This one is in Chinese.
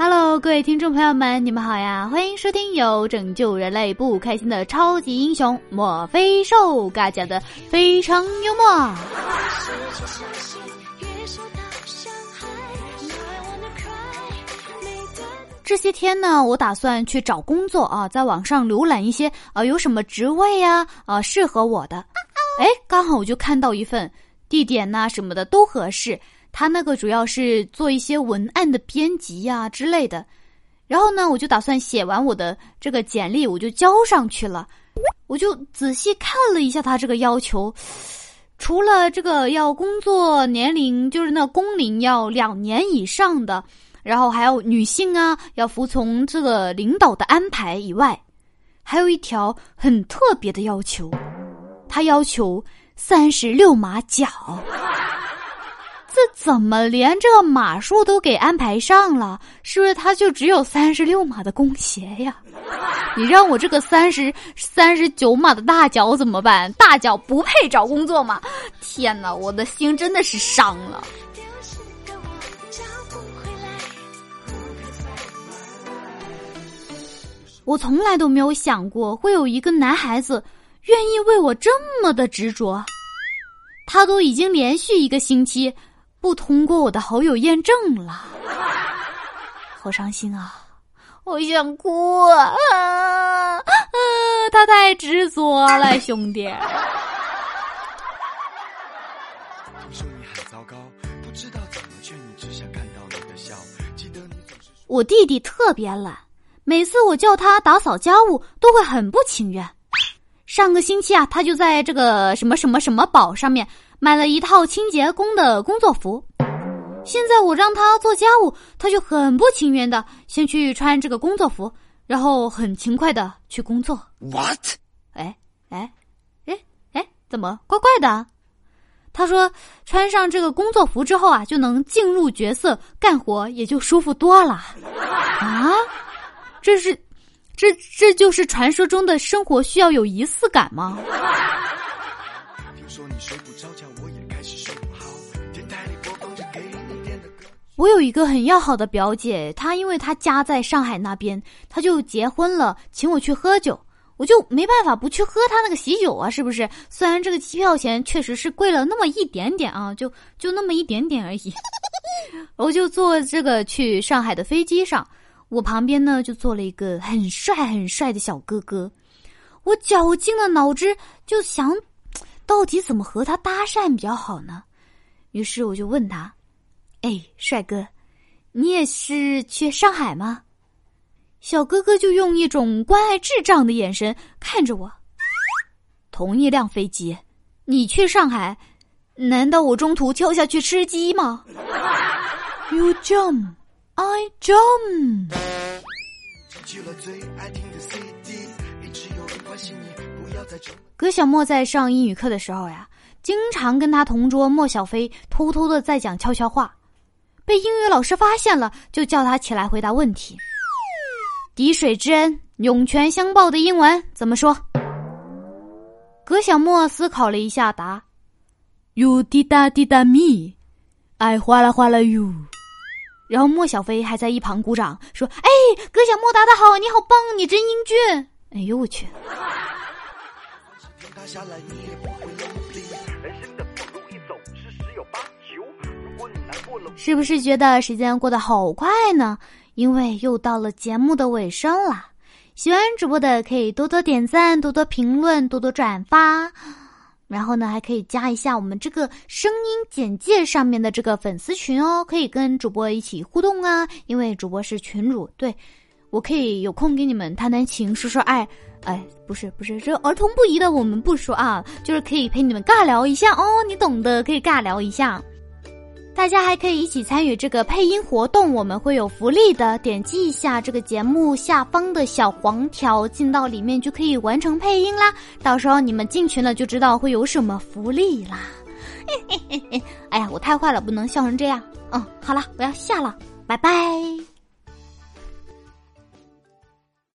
Hello，各位听众朋友们，你们好呀！欢迎收听由拯救人类不开心的超级英雄莫非兽嘎讲的非常幽默。这些天呢，我打算去找工作啊，在网上浏览一些啊，有什么职位呀啊适合我的。哎，刚好我就看到一份，地点呐什么的都合适。他那个主要是做一些文案的编辑呀之类的，然后呢，我就打算写完我的这个简历，我就交上去了。我就仔细看了一下他这个要求，除了这个要工作年龄就是那工龄要两年以上的，然后还有女性啊要服从这个领导的安排以外，还有一条很特别的要求，他要求三十六码脚。这怎么连这个码数都给安排上了？是不是他就只有三十六码的工鞋呀？你让我这个三十三十九码的大脚怎么办？大脚不配找工作吗？天哪，我的心真的是伤了。我从来都没有想过会有一个男孩子愿意为我这么的执着，他都已经连续一个星期。不通过我的好友验证了，好伤心啊！我想哭啊！他太执着了，兄弟。我弟弟特别懒，每次我叫他打扫家务，都会很不情愿。上个星期啊，他就在这个什么什么什么宝上面。买了一套清洁工的工作服，现在我让他做家务，他就很不情愿的先去穿这个工作服，然后很勤快的去工作。What？哎哎哎哎，怎么怪怪的？他说穿上这个工作服之后啊，就能进入角色，干活也就舒服多了。啊？这是，这这就是传说中的生活需要有仪式感吗？我有一个很要好的表姐，她因为她家在上海那边，她就结婚了，请我去喝酒，我就没办法不去喝她那个喜酒啊，是不是？虽然这个机票钱确实是贵了那么一点点啊，就就那么一点点而已。我就坐这个去上海的飞机上，我旁边呢就坐了一个很帅很帅的小哥哥，我绞尽了脑汁就想，到底怎么和他搭讪比较好呢？于是我就问他。哎，帅哥，你也是去上海吗？小哥哥就用一种关爱智障的眼神看着我。同一辆飞机，你去上海，难道我中途跳下去吃鸡吗？You jump, I jump。葛小莫在上英语课的时候呀，经常跟他同桌莫小飞偷偷的在讲悄悄话。被英语老师发现了，就叫他起来回答问题。滴水之恩，涌泉相报的英文怎么说？葛小莫思考了一下，答：“You did that, did that me? I 哗啦哗啦 you。”然后莫小飞还在一旁鼓掌说：“哎，葛小莫答的好，你好棒，你真英俊。”哎呦我去！是不是觉得时间过得好快呢？因为又到了节目的尾声了。喜欢主播的可以多多点赞、多多评论、多多转发，然后呢还可以加一下我们这个声音简介上面的这个粉丝群哦，可以跟主播一起互动啊。因为主播是群主，对我可以有空给你们弹弹琴、说说爱。哎，不是不是，这儿童不宜的我们不说啊，就是可以陪你们尬聊一下哦，你懂的，可以尬聊一下。大家还可以一起参与这个配音活动，我们会有福利的。点击一下这个节目下方的小黄条，进到里面就可以完成配音啦。到时候你们进群了就知道会有什么福利啦。哎呀，我太坏了，不能笑成这样。嗯，好了，我要下了，拜拜。